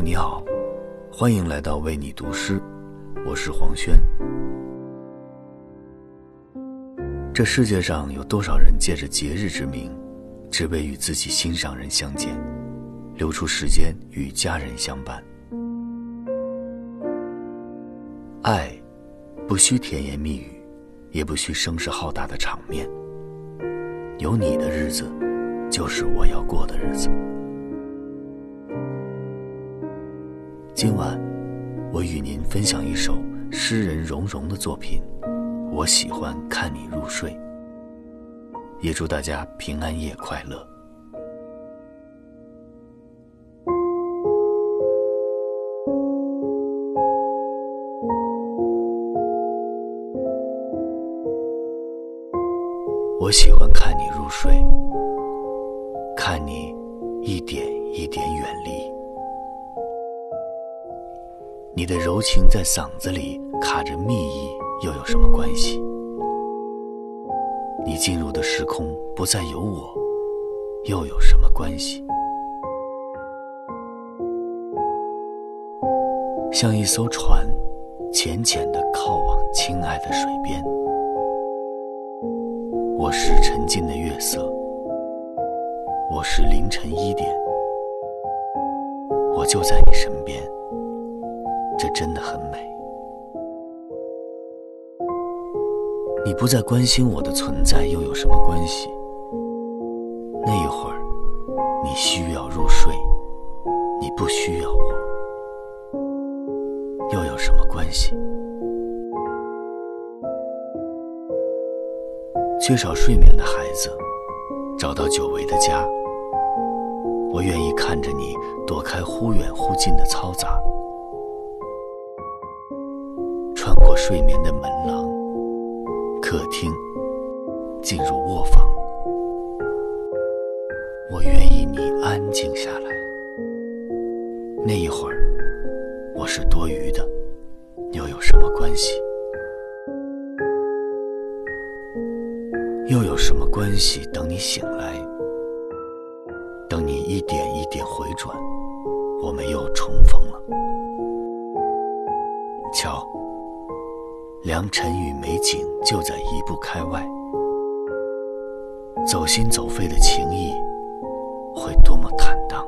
你好欢迎来到为你读诗，我是黄轩。这世界上有多少人借着节日之名，只为与自己心上人相见，留出时间与家人相伴？爱，不需甜言蜜语，也不需声势浩大的场面。有你的日子，就是我要过的日子。今晚，我与您分享一首诗人荣荣的作品。我喜欢看你入睡，也祝大家平安夜快乐。我喜欢看你入睡，看你一点一点远离。你的柔情在嗓子里卡着蜜意，又有什么关系？你进入的时空不再有我，又有什么关系？像一艘船，浅浅的靠往亲爱的水边。我是沉静的月色，我是凌晨一点，我就在你身边。这真的很美。你不再关心我的存在，又有什么关系？那一会儿，你需要入睡，你不需要我，又有什么关系？缺少睡眠的孩子，找到久违的家。我愿意看着你躲开忽远忽近的嘈杂。过睡眠的门廊，客厅，进入卧房。我愿意你安静下来。那一会儿，我是多余的，又有什么关系？又有什么关系？等你醒来，等你一点一点回转，我们又重逢了。瞧。良辰与美景就在一步开外，走心走肺的情谊会多么坦荡。